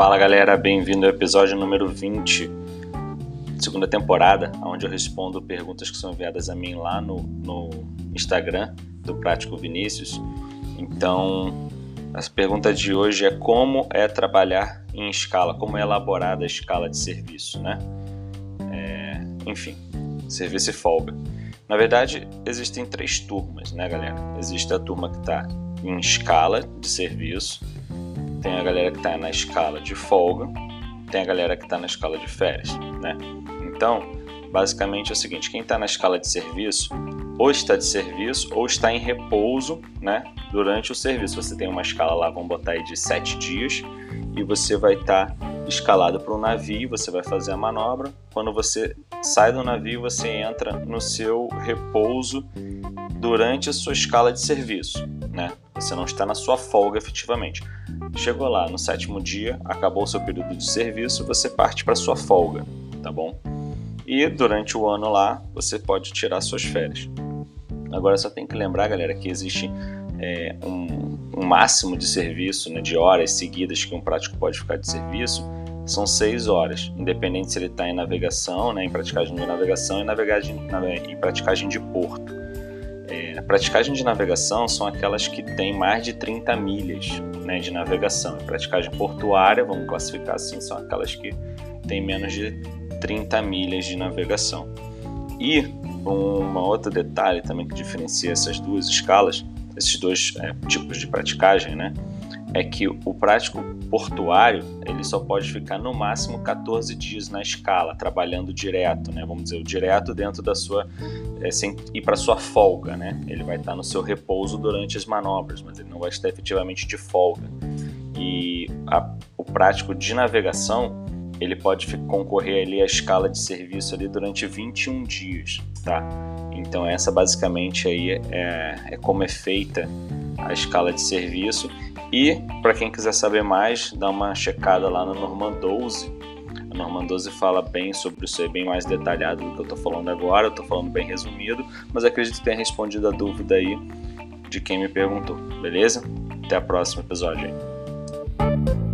Fala galera, bem-vindo ao episódio número 20, segunda temporada, onde eu respondo perguntas que são enviadas a mim lá no, no Instagram do Prático Vinícius. Então, a pergunta de hoje é como é trabalhar em escala, como é elaborada a escala de serviço, né? É, enfim, serviço e folga. Na verdade, existem três turmas, né, galera? Existe a turma que está em escala de serviço, tem a galera que está na escala de folga, tem a galera que está na escala de férias, né? Então, basicamente é o seguinte: quem está na escala de serviço, ou está de serviço, ou está em repouso, né? Durante o serviço. Você tem uma escala lá, vamos botar aí de sete dias, e você vai estar tá escalado para um navio, você vai fazer a manobra. Quando você sai do navio, você entra no seu repouso durante a sua escala de serviço, né? Você não está na sua folga efetivamente. Chegou lá no sétimo dia, acabou o seu período de serviço, você parte para sua folga, tá bom? E durante o ano lá, você pode tirar suas férias. Agora só tem que lembrar, galera, que existe é, um, um, máximo de serviço, né, de horas seguidas que um prático pode ficar de serviço, são seis horas, independente se ele está em navegação, né, em praticagem de navegação e navegação, em praticagem de porto. É, praticagem de navegação são aquelas que têm mais de 30 milhas né, de navegação. E praticagem portuária, vamos classificar assim, são aquelas que têm menos de 30 milhas de navegação. E um outro detalhe também que diferencia essas duas escalas, esses dois é, tipos de praticagem, né? É que o prático portuário ele só pode ficar no máximo 14 dias na escala, trabalhando direto, né? Vamos dizer, o direto dentro da sua é, sem ir para sua folga, né? Ele vai estar no seu repouso durante as manobras, mas ele não vai estar efetivamente de folga. E a, o prático de navegação ele pode concorrer ali à escala de serviço ali durante 21 dias, tá? Então essa basicamente aí é, é como é feita a escala de serviço e para quem quiser saber mais, dá uma checada lá no Norman 12. A Norman 12 fala bem sobre isso aí, bem mais detalhado do que eu estou falando agora. Eu estou falando bem resumido, mas acredito que tenha respondido a dúvida aí de quem me perguntou, beleza? Até o próximo episódio aí.